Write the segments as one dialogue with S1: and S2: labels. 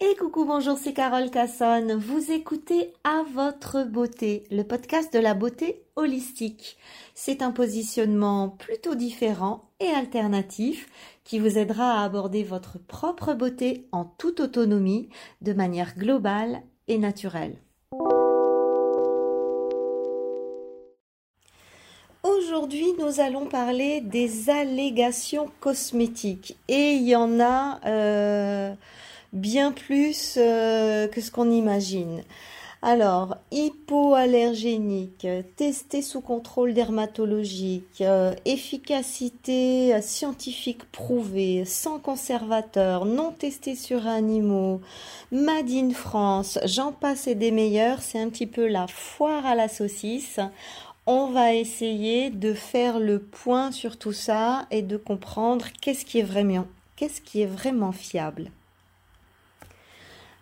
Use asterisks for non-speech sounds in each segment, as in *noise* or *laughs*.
S1: Et coucou, bonjour, c'est Carole Cassonne. Vous écoutez À votre beauté, le podcast de la beauté holistique. C'est un positionnement plutôt différent et alternatif qui vous aidera à aborder votre propre beauté en toute autonomie, de manière globale et naturelle. Aujourd'hui, nous allons parler des allégations cosmétiques. Et il y en a... Euh, bien plus euh, que ce qu'on imagine. Alors, hypoallergénique, testé sous contrôle dermatologique, euh, efficacité scientifique prouvée, sans conservateur, non testé sur animaux, Made in France, j'en passe et des meilleurs, c'est un petit peu la foire à la saucisse. On va essayer de faire le point sur tout ça et de comprendre qu'est-ce qui est vraiment fiable.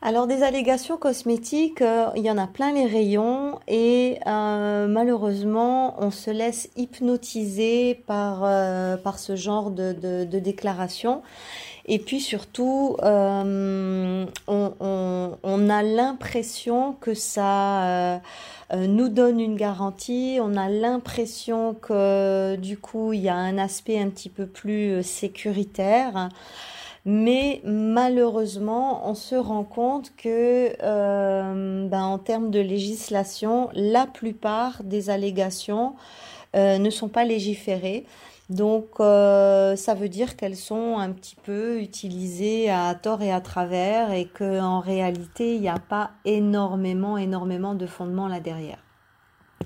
S1: Alors des allégations cosmétiques, euh, il y en a plein les rayons et euh, malheureusement on se laisse hypnotiser par, euh, par ce genre de, de, déclarations. Et puis surtout, on, on, a l'impression que ça nous donne une garantie, on a l'impression que du coup il y a un aspect un petit peu plus sécuritaire. Mais malheureusement, on se rend compte que, euh, ben, en termes de législation, la plupart des allégations euh, ne sont pas légiférées. Donc, euh, ça veut dire qu'elles sont un petit peu utilisées à tort et à travers et qu'en réalité, il n'y a pas énormément, énormément de fondements là derrière.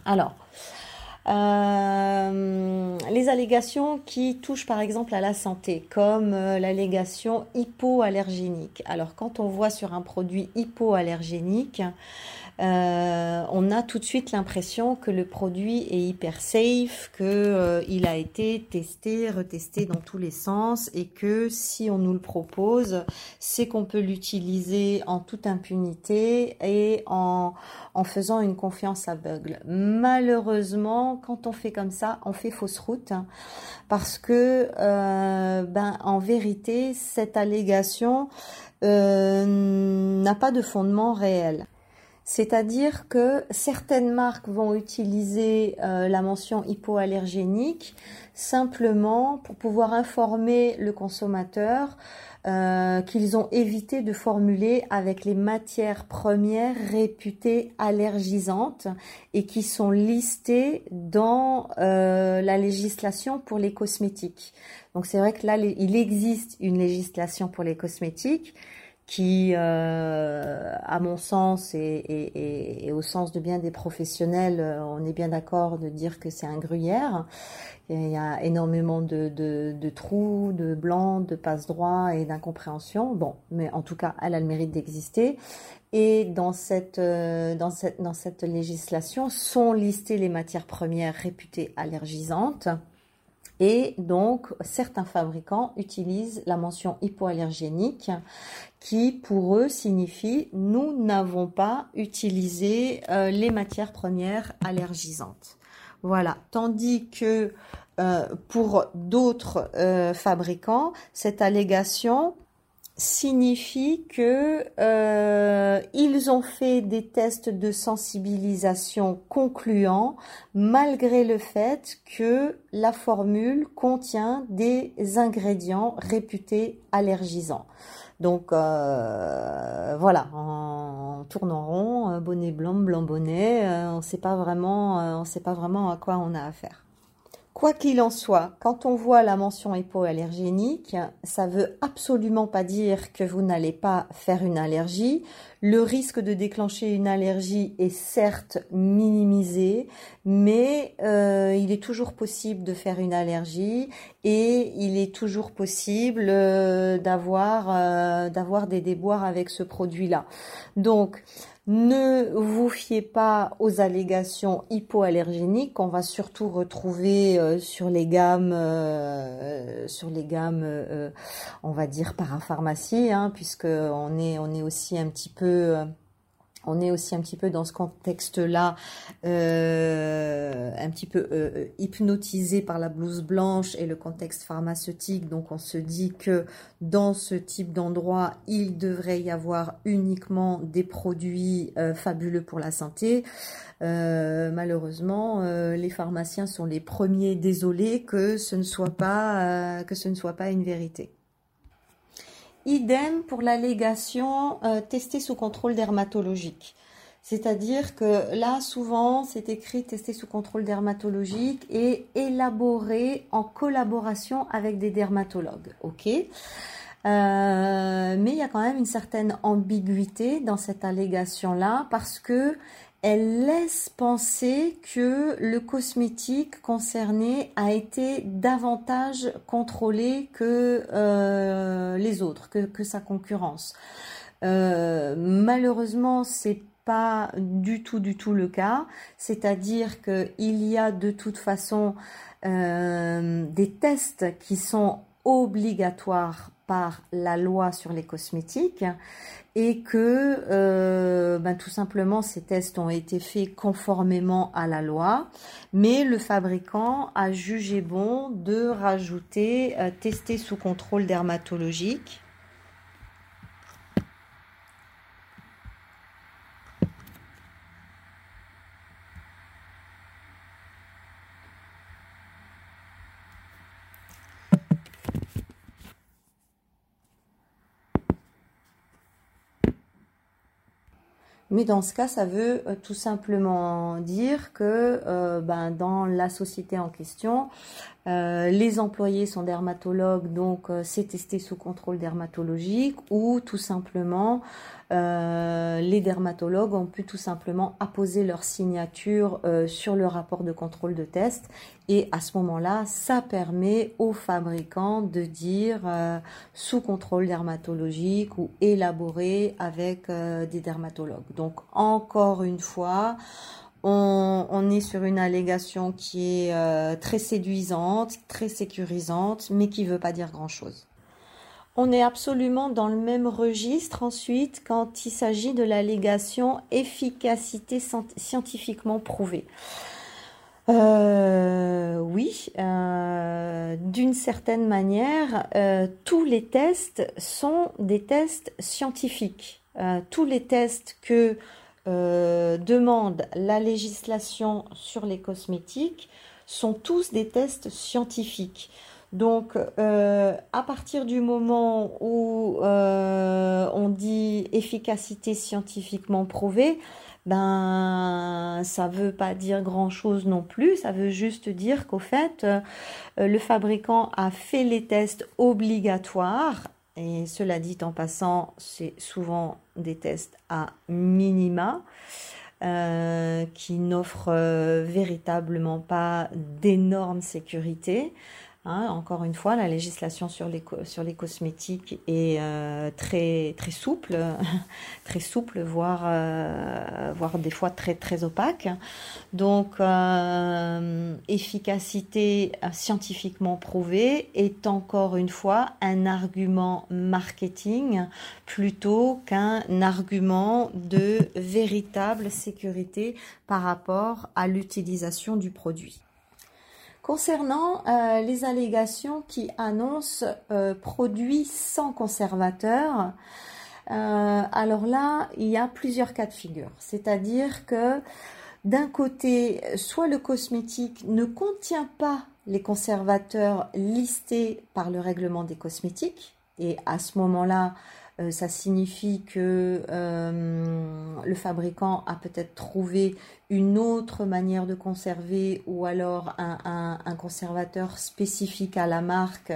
S1: Alors, euh, les allégations qui touchent par exemple à la santé, comme euh, l'allégation hypoallergénique. Alors quand on voit sur un produit hypoallergénique, euh, on a tout de suite l'impression que le produit est hyper safe, que euh, il a été testé, retesté dans tous les sens et que si on nous le propose, c'est qu'on peut l'utiliser en toute impunité et en, faisant une confiance aveugle. Malheureusement, quand on fait comme ça, on fait fausse route parce que euh, ben en vérité, cette allégation n'a pas de fondement réel. C'est-à-dire que certaines marques vont utiliser euh, la mention hypoallergénique simplement pour pouvoir informer le consommateur euh, qu'ils ont évité de formuler avec les matières premières réputées allergisantes et qui sont listées dans euh, la législation pour les cosmétiques. Donc c'est vrai que là, il existe une législation pour les cosmétiques qui, euh, à mon sens et, au sens de bien des professionnels, euh, on est bien d'accord de dire que c'est un gruyère. Il y a énormément de, de, trous, de blancs, de passe droits et d'incompréhension. Bon, mais en tout cas, elle a le mérite d'exister. Et dans cette, euh, dans, cette, dans cette législation sont listées les matières premières réputées allergisantes. Et donc, certains fabricants utilisent la mention hypoallergénique qui, pour eux, signifie nous n'avons pas utilisé euh, les matières premières allergisantes. Voilà. Tandis que euh, pour d'autres euh, fabricants, cette allégation signifie que euh, ils ont fait des tests de sensibilisation concluants malgré le fait que la formule contient des ingrédients réputés allergisants. Donc euh, voilà, en tournant rond, bonnet blanc, blanc bonnet, euh, on sait pas vraiment, on sait pas vraiment à quoi on a affaire. Quoi qu'il en soit, quand on voit la mention hypoallergénique, ça veut absolument pas dire que vous n'allez pas faire une allergie. Le risque de déclencher une allergie est certes minimisé, mais euh, il est toujours possible de faire une allergie et il est toujours possible euh, d'avoir euh, d'avoir des déboires avec ce produit-là. Donc ne vous fiez pas aux allégations hypoallergéniques. Qu'on va surtout retrouver euh, sur les gammes, euh, sur les gammes, euh, on va dire parapharmacie, hein, puisque on est, on est aussi un petit peu on est aussi un petit peu dans ce contexte-là, euh, un petit peu euh, hypnotisé par la blouse blanche et le contexte pharmaceutique. Donc on se dit que dans ce type d'endroit, il devrait y avoir uniquement des produits euh, fabuleux pour la santé. malheureusement, les pharmaciens sont les premiers désolés que ce ne soit pas que ce ne soit pas une vérité. Idem pour l'allégation euh, testée sous contrôle dermatologique. C'est-à-dire que là, souvent, c'est écrit testé sous contrôle dermatologique et élaboré en collaboration avec des dermatologues. OK? Euh, mais il y a quand même une certaine ambiguïté dans cette allégation-là parce que elle laisse penser que le cosmétique concerné a été davantage contrôlé que euh, les autres, que, sa concurrence. Euh, malheureusement, c'est pas du tout, du tout le cas. C'est-à-dire qu'il y a de toute façon euh, des tests qui sont obligatoires par la loi sur les cosmétiques et que euh, ben, tout simplement ces tests ont été faits conformément à la loi, mais le fabricant a jugé bon de rajouter euh, tester sous contrôle dermatologique Mais dans ce cas, ça veut euh, tout simplement dire que euh, ben, dans la société en question, euh, les employés sont dermatologues, donc c'est testé sous contrôle dermatologique, ou tout simplement les dermatologues ont pu tout simplement apposer leur signature sur le rapport de contrôle de test et à ce moment-là, ça permet aux fabricants de dire euh, sous contrôle dermatologique ou élaboré avec euh, des dermatologues. Donc encore une fois, on, est sur une allégation qui est euh, très séduisante, très sécurisante, mais qui ne veut pas dire grand-chose. On est absolument dans le même registre ensuite quand il s'agit de l'allégation efficacité scientifiquement prouvée. Euh, oui, euh, d'une certaine manière, tous les tests sont des tests scientifiques. tous les tests que demande la législation sur les cosmétiques sont tous des tests scientifiques. Donc, à partir du moment où on dit efficacité scientifiquement prouvée, ben ça veut pas dire grand chose non plus, ça veut juste dire qu'au fait euh, le fabricant a fait les tests obligatoires et cela dit en passant, c'est souvent des tests à minima euh, qui n'offrent euh, véritablement pas d'énorme sécurité. Hein, encore une fois, la législation sur les, sur les cosmétiques est euh, très, très souple, *laughs* très souple, voire, euh, voire des fois très, très opaque. Donc, euh, efficacité scientifiquement prouvée est encore une fois un argument marketing plutôt qu'un argument de *laughs* véritable sécurité par rapport à l'utilisation du produit. Concernant euh, les allégations qui annoncent euh, produits sans conservateur, euh, alors là, il y a plusieurs cas de figure. C'est-à-dire que d'un côté, soit le cosmétique ne contient pas les conservateurs listés par le règlement des cosmétiques, et à ce moment-là, euh, ça signifie que euh, le fabricant a peut-être trouvé une autre manière de conserver ou alors un, conservateur spécifique à la marque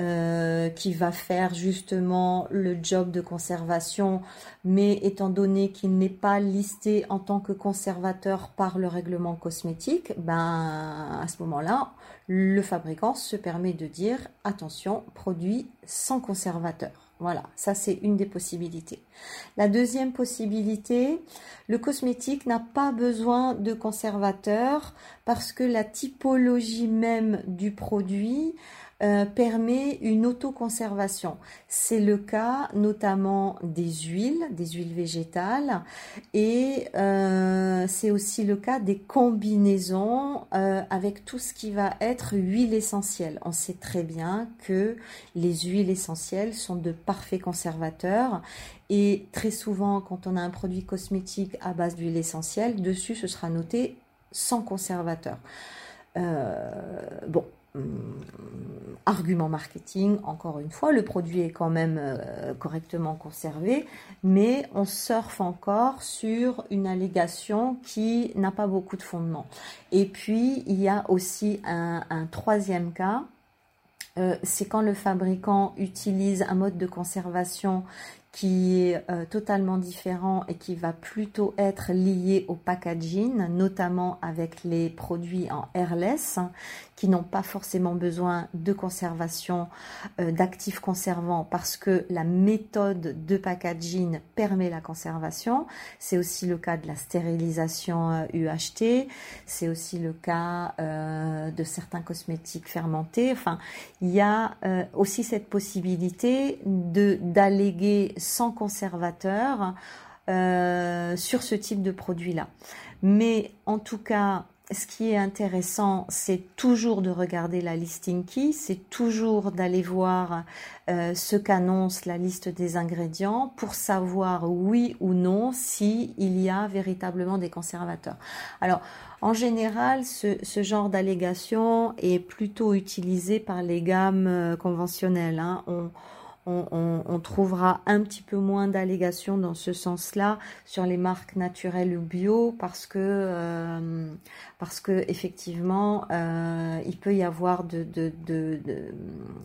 S1: euh, qui va faire justement le job de conservation, mais étant donné qu'il n'est pas listé en tant que conservateur par le règlement cosmétique, ben à ce moment-là, le fabricant se permet de dire attention, produit sans conservateur. Voilà, ça c'est une des possibilités. La deuxième possibilité, le cosmétique n'a pas besoin de conservateur parce que la typologie même du produit euh, permet une autoconservation. C'est le cas notamment des huiles, des huiles végétales, et euh, c'est aussi le cas des combinaisons euh, avec tout ce qui va être huile essentielle. On sait très bien que les huiles essentielles sont de parfaits conservateurs et très souvent, quand on a un produit cosmétique à base d'huile essentielle, dessus ce sera noté sans conservateur. bon, argument marketing, encore une fois, le produit est quand même euh, correctement conservé, mais on surfe encore sur une allégation qui n'a pas beaucoup de fondement. Et puis, il y a aussi un, troisième cas, euh, c'est quand le fabricant utilise un mode de conservation qui est euh, totalement différent et qui va plutôt être lié au packaging, notamment avec les produits en airless, n'ont pas forcément besoin de conservation euh, d'actifs conservants parce que la méthode de packaging permet la conservation. C'est aussi le cas de la stérilisation UHT, euh, c'est aussi le cas euh, de certains cosmétiques fermentés. Enfin, il y a aussi cette possibilité de d'alléguer sans conservateur sur ce type de produit-là. Mais en tout cas, ce qui est intéressant, c'est toujours de regarder la listing key, c'est toujours d'aller voir euh, ce qu'annonce la liste des ingrédients pour savoir oui ou non si il y a véritablement des conservateurs. Alors, en général, ce, genre d'allégation est plutôt utilisé par les gammes euh, conventionnelles. Hein. On, trouvera un petit peu moins d'allégations dans ce sens-là sur les marques naturelles ou bio parce que euh, parce que effectivement euh, il peut y avoir de,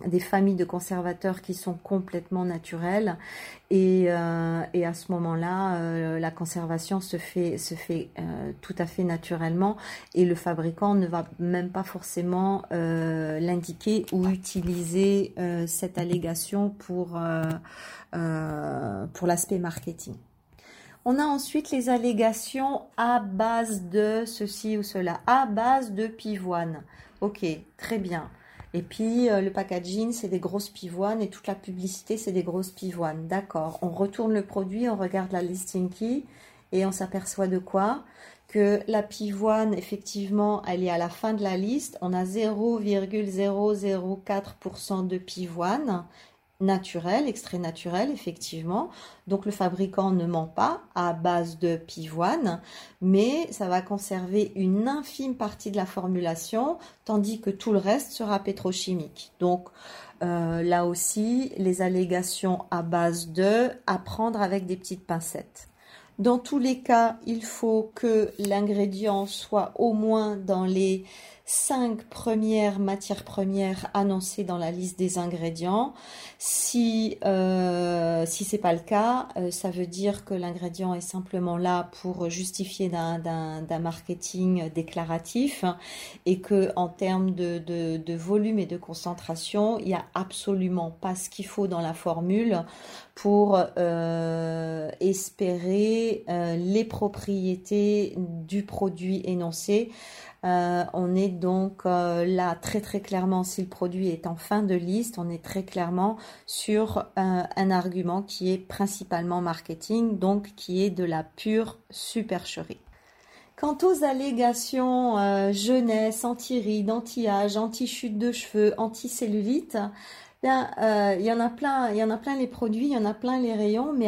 S1: des familles de conservateurs qui sont complètement naturelles et, euh, et à ce moment-là la conservation se fait se fait tout à fait naturellement et le fabricant ne va même pas forcément l'indiquer ou utiliser cette allégation euh, euh, pour l'aspect marketing. On a ensuite les allégations à base de ceci ou cela, à base de pivoine. Ok, très bien. Et puis euh, le packaging, c'est des grosses pivoines et toute la publicité, c'est des grosses pivoines. D'accord. On retourne le produit, on regarde la listing key et on s'aperçoit de quoi? Que la pivoine, effectivement, elle est à la fin de la liste. On a 0,004% de pivoine naturel, extrait naturel, effectivement. Donc le fabricant ne ment pas à base de pivoine, mais ça va conserver une infime partie de la formulation, tandis que tout le reste sera pétrochimique. Donc euh, là aussi, les allégations à base de, à prendre avec des petites pincettes. Dans tous les cas, il faut que l'ingrédient soit au moins dans les cinq premières matières premières annoncées dans la liste des ingrédients. Si euh, si c'est pas le cas, euh, ça veut dire que l'ingrédient est simplement là pour justifier d'un marketing déclaratif et que en termes de, volume et de concentration, il y a absolument pas ce qu'il faut dans la formule pour euh, espérer euh, les propriétés du produit énoncé. Euh, on est donc euh, là très très clairement, si le produit est en fin de liste, on est très clairement sur euh, un argument qui est principalement marketing, donc qui est de la pure supercherie. Quant aux allégations jeunesse, anti-rides, anti-âge, anti-chute de cheveux, anti-cellulite, il y en a plein, il en a plein les produits, il y en a plein les rayons, mais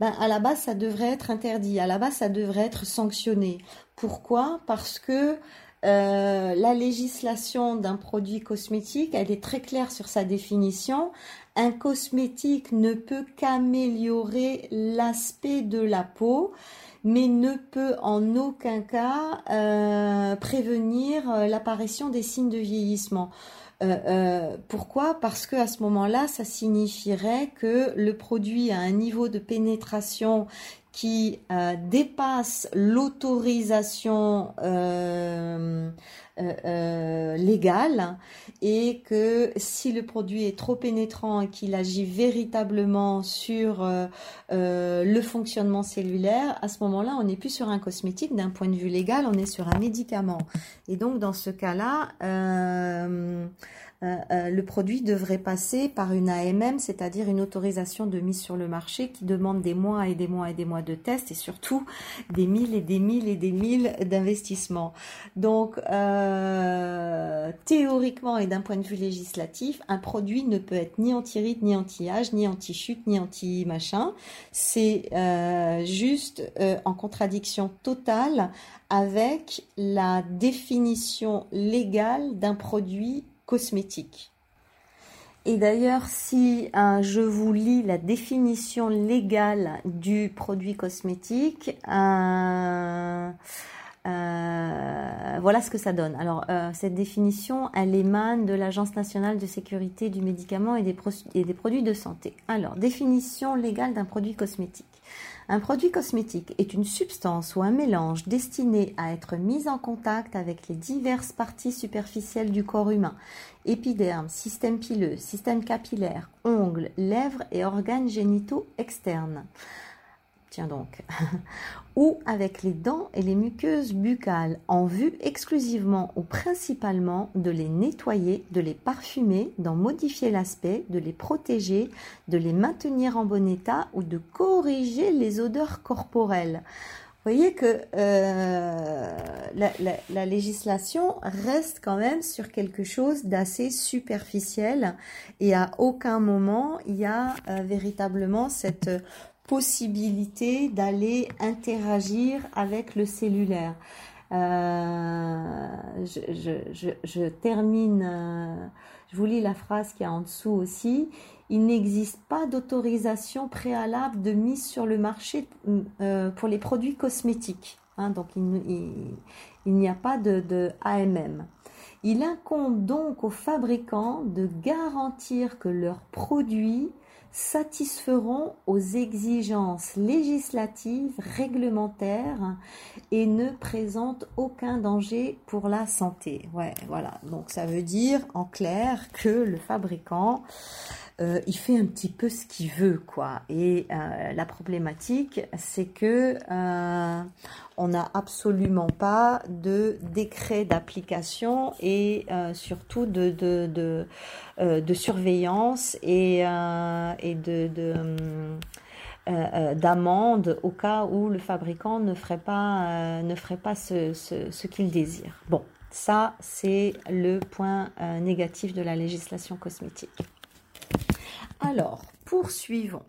S1: ben, à la base, ça devrait être interdit. À la base, ça devrait être sanctionné. Pourquoi? Parce que euh, la législation d'un produit cosmétique, elle est très claire sur sa définition. Un cosmétique ne peut qu'améliorer l'aspect de la peau, mais ne peut en aucun cas euh, prévenir euh, l'apparition des signes de vieillissement. pourquoi? Parce que à ce moment-là, ça signifierait que le produit a un niveau de pénétration qui euh, dépasse l'autorisation euh, euh, légale et que si le produit est trop pénétrant et qu'il agit véritablement sur le fonctionnement cellulaire, à ce moment-là, on n'est plus sur un cosmétique d'un point de vue légal, on est sur un médicament. Et donc dans ce cas-là, euh, euh, le produit devrait passer par une AMM, c'est-à-dire une autorisation de mise sur le marché qui demande des mois et des mois et des mois de tests et surtout des mille et des mille et des mille d'investissements. Donc, euh, théoriquement et d'un point de vue législatif, un produit ne peut être ni anti-rite, ni anti-âge, ni anti-chute, ni anti-machin. C'est juste en contradiction totale avec la définition légale d'un produit cosmétique. Et d'ailleurs, si euh, je vous lis la définition légale du produit cosmétique, euh, euh, voilà ce que ça donne. Alors, cette définition, elle émane de l'Agence nationale de sécurité du médicament et des produits de santé. Alors, définition légale d'un produit cosmétique. Un produit cosmétique est une substance ou un mélange destiné à être mis en contact avec les diverses parties superficielles du corps humain, épiderme, système pileux, système capillaire, ongles, lèvres et organes génitaux externes tiens donc, *laughs* ou avec les dents et les muqueuses buccales, en vue exclusivement ou principalement de les nettoyer, de les parfumer, d'en modifier l'aspect, de les protéger, de les maintenir en bon état ou de corriger les odeurs corporelles. Vous voyez que euh, la, législation reste quand même sur quelque chose d'assez superficiel et à aucun moment il y a euh, véritablement cette possibilité d'aller interagir avec le cellulaire. Euh, je, termine, euh, je vous lis la phrase qui est en dessous aussi. Il n'existe pas d'autorisation préalable de mise sur le marché euh, pour les produits cosmétiques. Hein, donc il, n'y a pas de, de AMM. Il incombe donc aux fabricants de garantir que leurs produits satisferont aux exigences législatives, réglementaires et ne présentent aucun danger pour la santé. Ouais, voilà. Donc ça veut dire en clair que le fabricant euh, il fait un petit peu ce qu'il veut, quoi. Et euh, la problématique, c'est que euh, on n'a absolument pas de décret d'application et surtout de, de, de, surveillance et, et de, d'amende au cas où le fabricant ne ferait pas, ne ferait pas ce, ce, ce qu'il désire. Bon, ça, c'est le point négatif de la législation cosmétique. Alors, poursuivons.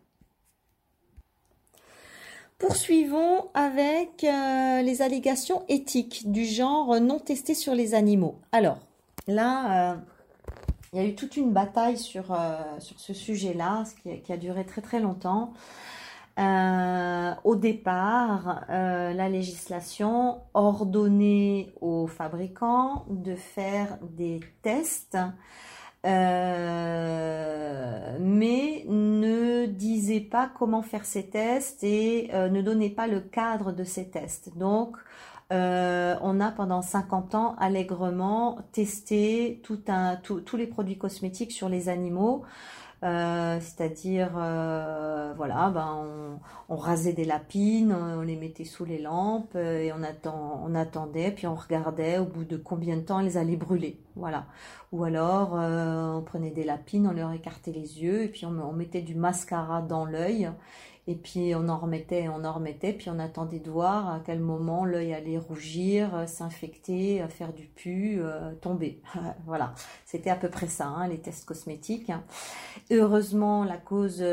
S1: Poursuivons avec euh, les allégations éthiques du genre non testé sur les animaux. Alors, là, euh, il y a eu toute une bataille sur, euh, sur ce sujet-là, qui, qui, a duré très très longtemps. au départ, la législation ordonnait aux fabricants de faire des tests euh, mais ne disait pas comment faire ces tests et euh, ne donnait pas le cadre de ces tests. Donc, euh, on a pendant 50 ans allègrement testé tout un, tous les produits cosmétiques sur les animaux. Euh, c'est-à-dire, euh, voilà, ben on, rasait des lapines, on les mettait sous les lampes euh, et on, attend, on attendait, puis on regardait au bout de combien de temps elles allaient brûler, voilà. Ou alors, on prenait des lapines, on leur écartait les yeux et puis on, on mettait du mascara dans l'œil et puis on en remettait, on en remettait, puis on attendait de voir à quel moment l'œil allait rougir, euh, s'infecter, euh, faire du pu, euh, tomber. *laughs* voilà, c'était à peu près ça, hein, les tests cosmétiques. Heureusement, la cause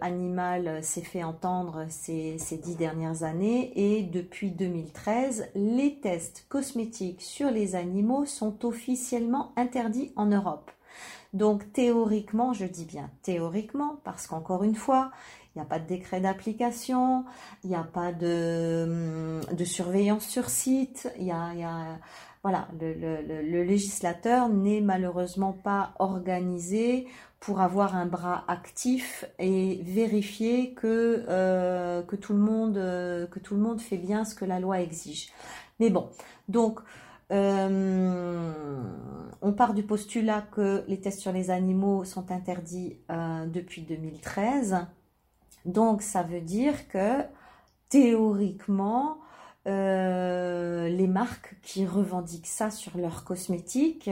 S1: animale s'est fait entendre ces, ces dix dernières années et depuis 2013, les tests cosmétiques sur les animaux sont officiellement interdits en Europe. Donc théoriquement, je dis bien théoriquement, parce qu'encore une fois, il n'y a pas de décret d'application, il n'y a pas de, surveillance sur site, il y a, voilà, le, législateur n'est malheureusement pas organisé pour avoir un bras actif et vérifier que, euh, que, tout le monde, euh, tout le monde fait bien ce que la loi exige. Mais bon, donc euh, on part du postulat que les tests sur les animaux sont interdits depuis 2013. Donc ça veut dire que théoriquement, les marques qui revendiquent ça sur leurs cosmétiques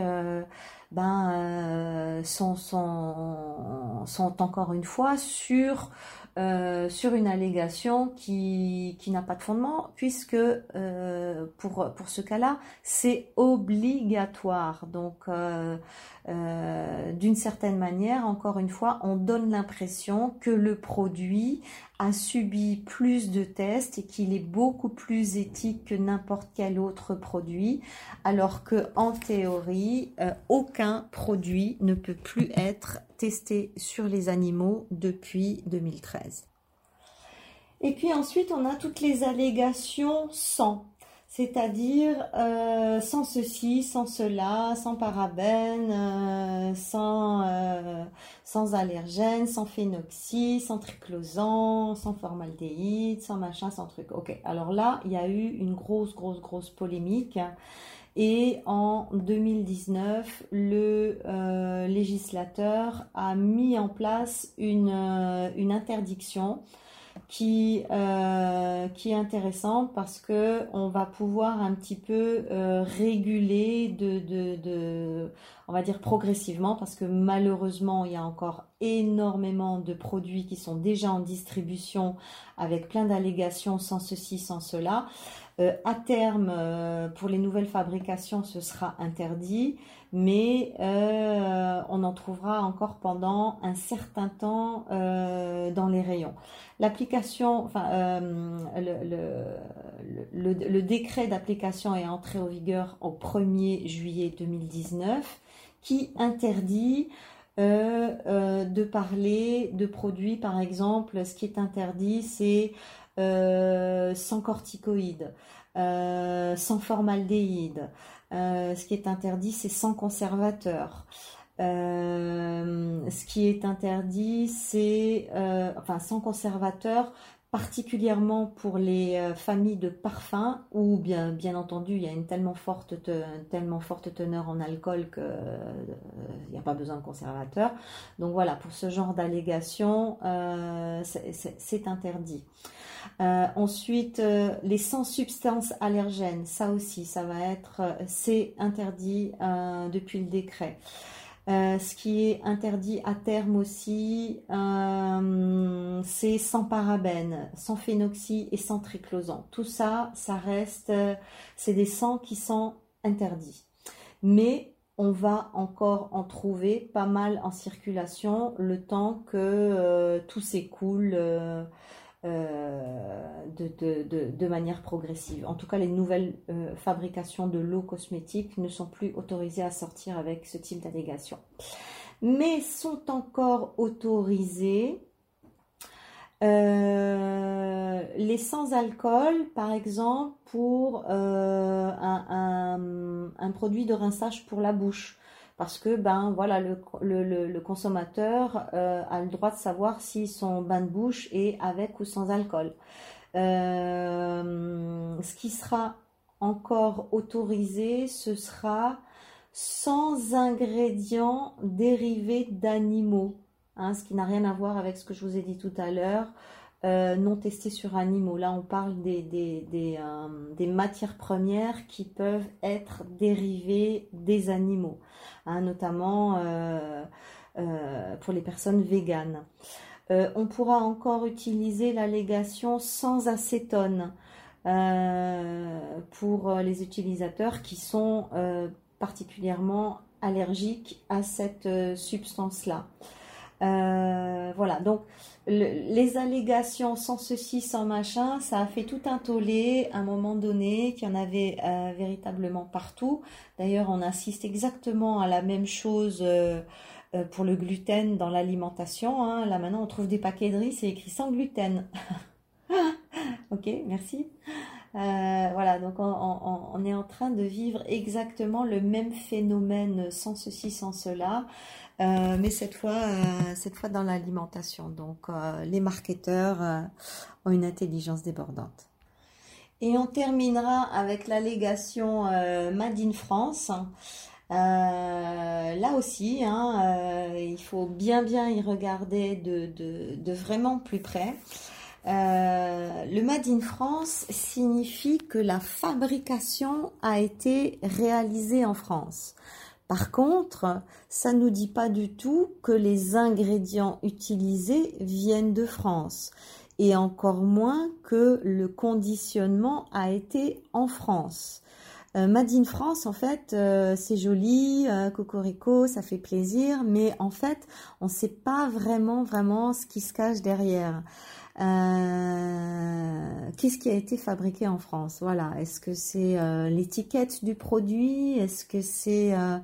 S1: ben, sont, sont, sont encore une fois sur euh, sur une allégation qui, qui n'a pas de fondement, puisque euh, pour, pour ce cas-là, c'est obligatoire. Donc, euh, d'une certaine manière, encore une fois, on donne l'impression que le produit a subi plus de tests et qu'il est beaucoup plus éthique que n'importe quel autre produit, alors que en théorie, euh, aucun produit ne peut plus être testé sur les animaux depuis 2013. Et puis ensuite, on a toutes les allégations sans c'est-à-dire euh, sans ceci, sans cela, sans parabènes, euh, sans, euh, sans allergènes, sans phénoxy, sans triclosan, sans formaldéhyde, sans machin, sans truc. Ok, alors là, il y a eu une grosse, grosse, grosse polémique. Et en 2019, le législateur a mis en place une, une interdiction qui, euh, qui est intéressant parce que on va pouvoir un petit peu euh, réguler de, de, de, on va dire progressivement parce que malheureusement il y a encore énormément de produits qui sont déjà en distribution avec plein d'allégations sans ceci, sans cela. Euh, à terme, euh, pour les nouvelles fabrications, ce sera interdit, mais euh, on en trouvera encore pendant un certain temps dans les rayons. L'application, enfin, le, le, décret d'application est entré en vigueur au 1er juillet 2019, qui interdit de parler de produits, par exemple, ce qui est interdit, c'est euh, sans corticoïdes, euh, sans formaldéhyde. Euh, ce qui est interdit, c'est sans conservateur. ce qui est interdit, c'est enfin sans conservateur, particulièrement pour les familles de parfums où bien, bien entendu il y a une tellement forte, tellement forte teneur en alcool qu'il n'y a pas besoin de conservateur. Donc voilà, pour ce genre d'allégation, c'est interdit. Euh, ensuite, euh, les sans substances allergènes, ça aussi, ça va être, euh, c'est interdit depuis le décret. ce qui est interdit à terme aussi, c'est sans parabènes, sans phénoxy et sans triclosan. Tout ça, ça reste, c'est des sangs qui sont interdits. Mais on va encore en trouver pas mal en circulation le temps que tout s'écoule. Euh, de, manière progressive. En tout cas, les nouvelles euh, fabrications de l'eau cosmétique ne sont plus autorisées à sortir avec ce type d'allégation. Mais sont encore autorisées euh, les sans-alcool, par exemple, pour un, produit de rinçage pour la bouche parce que ben voilà le, le, consommateur euh, a le droit de savoir si son bain de bouche est avec ou sans alcool. Euh, ce qui sera encore autorisé, ce sera sans ingrédients dérivés d'animaux, hein, ce qui n'a rien à voir avec ce que je vous ai dit tout à l'heure. Euh, non testés sur animaux. Là, on parle des, des, des, des, matières premières qui peuvent être dérivées des animaux. Hein, notamment euh, euh, pour les personnes véganes. Euh, on pourra encore utiliser l'allégation sans acétone pour les utilisateurs qui sont particulièrement allergiques à cette substance-là. Voilà, donc les allégations sans ceci, sans machin, ça a fait tout un tollé à un moment donné, qu'il y en avait euh, véritablement partout. D'ailleurs, on assiste exactement à la même chose euh, euh, pour le gluten dans l'alimentation. Hein. Là maintenant, on trouve des paquets de riz, c'est écrit sans gluten. *laughs* ok, merci. voilà, donc on, est en train de vivre exactement le même phénomène sans ceci, sans cela. Euh, mais cette fois, euh, cette fois dans l'alimentation. Donc, euh, les marketeurs ont une intelligence débordante. Et on terminera avec l'allégation Made in France. là aussi, hein, il faut bien bien y regarder de, de, de vraiment plus près. le Made in France signifie que la fabrication a été réalisée en France. Par contre, ça ne nous dit pas du tout que les ingrédients utilisés viennent de France et encore moins que le conditionnement a été en France. Euh, Made in France, en fait, euh, c'est joli, euh, cocorico, ça fait plaisir, mais en fait, on ne sait pas vraiment, vraiment ce qui se cache derrière. Euh, qu'est-ce qui a été fabriqué en France? Voilà. Est-ce que c'est euh, l'étiquette du produit? Est-ce que c'est euh,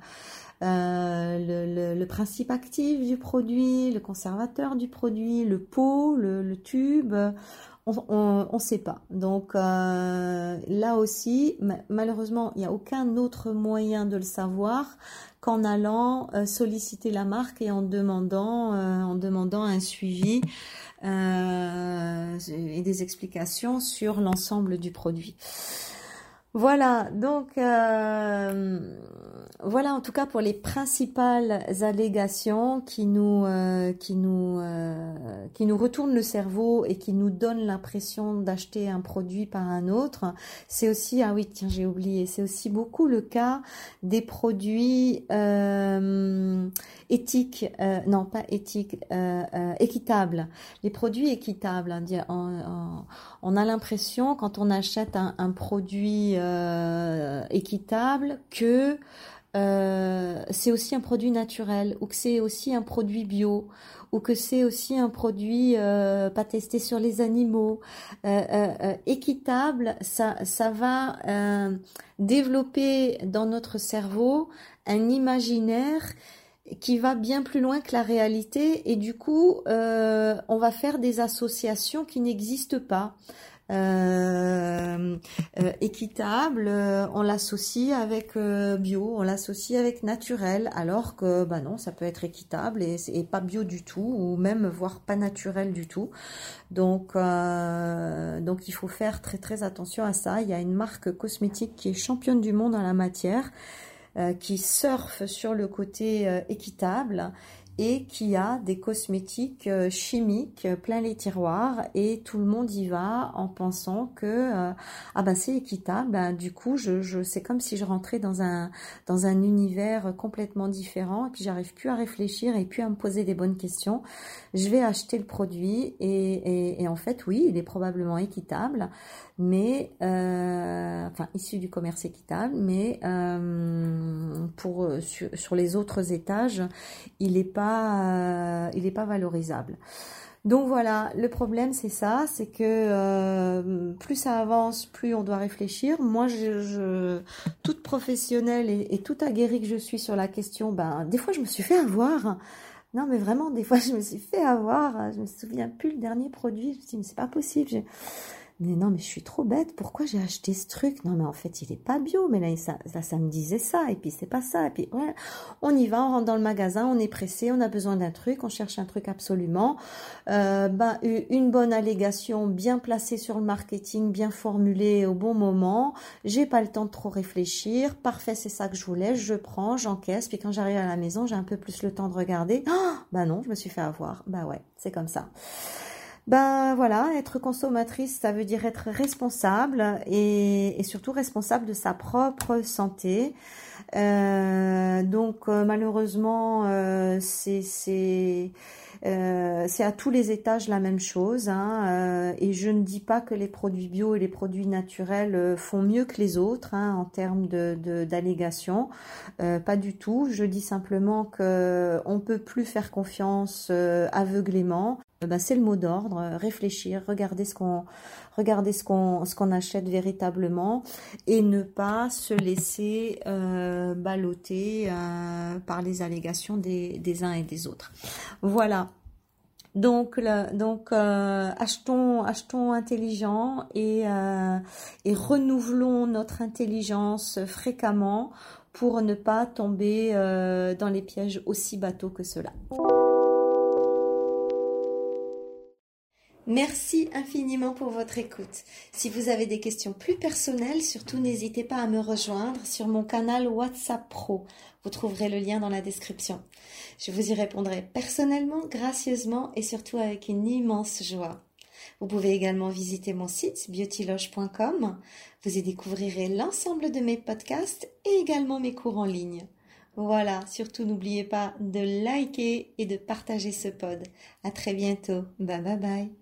S1: le, principe actif du produit, le conservateur du produit, le pot, le, tube? On ne sait pas. Donc là aussi, malheureusement, il n'y a aucun autre moyen de le savoir qu'en allant solliciter la marque et en demandant, en demandant un suivi euh, et des explications sur l'ensemble du produit. Voilà, donc euh, voilà en tout cas pour les principales allégations qui nous euh, qui nous euh, qui nous retournent le cerveau et qui nous donnent l'impression d'acheter un produit par un autre. C'est aussi ah oui tiens j'ai oublié c'est aussi beaucoup le cas des produits euh, éthiques non pas éthiques équitables. Les produits équitables. Hein, on, a l'impression quand on achète un, un produit équitable que euh, c'est aussi un produit naturel ou que c'est aussi un produit bio ou que c'est aussi un produit euh, pas testé sur les animaux. Euh, équitable ça ça va développer dans notre cerveau un imaginaire qui va bien plus loin que la réalité et du coup on va faire des associations qui n'existent pas euh, euh, équitable, euh, on l'associe avec bio, on l'associe avec naturel, alors que bah non, ça peut être équitable et, pas bio du tout, ou même voire pas naturel du tout. Donc, donc il faut faire très très attention à ça. Il y a une marque cosmétique qui est championne du monde en la matière. qui surfe sur le côté équitable et qui a des cosmétiques euh, chimiques euh, plein les tiroirs et tout le monde y va en pensant que euh, ah ben c'est équitable. Ben, du coup je, je c'est comme si je rentrais dans un dans un univers complètement différent et puis j'arrive plus à réfléchir et plus à me poser des bonnes questions. Je vais acheter le produit et, et, et en fait oui il est probablement équitable mais euh, enfin issu du commerce équitable, mais euh, pour euh, sur, les autres étages, il n'est pas il est pas valorisable. Donc voilà, le problème c'est ça, c'est que plus ça avance, plus on doit réfléchir. Moi, je, toute professionnelle et, et toute aguerrie que je suis sur la question, ben des fois je me suis fait avoir. Non, mais vraiment, des fois je me suis fait avoir. Je me souviens plus le dernier produit. Je me suis dit, mais c'est pas possible mais non, mais je suis trop bête, pourquoi j'ai acheté ce truc? Non, mais en fait, il est pas bio, mais là, ça, ça me disait ça, et puis c'est pas ça, et puis ouais, on y va, on rentre dans le magasin, on est pressé, on a besoin d'un truc, on cherche un truc absolument. Euh, ben, une bonne allégation bien placée sur le marketing, bien formulée au bon moment, j'ai pas le temps de trop réfléchir, parfait, c'est ça que je voulais, je prends, j'encaisse, puis quand j'arrive à la maison, j'ai un peu plus le temps de regarder. Oh, ben non, je me suis fait avoir. Ben ouais, c'est comme ça. Ben voilà, être consommatrice, ça veut dire être responsable et, surtout responsable de sa propre santé. Euh, donc euh, malheureusement, euh, c'est c'est à tous les étages la même chose. Hein, et je ne dis pas que les produits bio et les produits naturels font mieux que les autres hein, en termes de d'allégations. pas du tout. Je dis simplement que on peut plus faire confiance aveuglément. Euh, bah, c'est le mot d'ordre, euh, réfléchir, regarder ce qu'on regarder ce qu'on ce qu'on achète véritablement et ne pas se laisser euh, balloter euh, par les allégations des, des uns et des autres. Voilà. Donc, donc achetons, achetons et, et renouvelons notre intelligence fréquemment pour ne pas tomber dans les pièges aussi bateaux que cela. Merci infiniment pour votre écoute. Si vous avez des questions plus personnelles, surtout n'hésitez pas à me rejoindre sur mon canal WhatsApp Pro. Vous trouverez le lien dans la description. Je vous y répondrai personnellement, gracieusement et surtout avec une immense joie. Vous pouvez également visiter mon site beautyloge.com. Vous y découvrirez l'ensemble de mes podcasts et également mes cours en ligne. Voilà, surtout n'oubliez pas de liker et de partager ce pod. À très bientôt. Bye bye bye.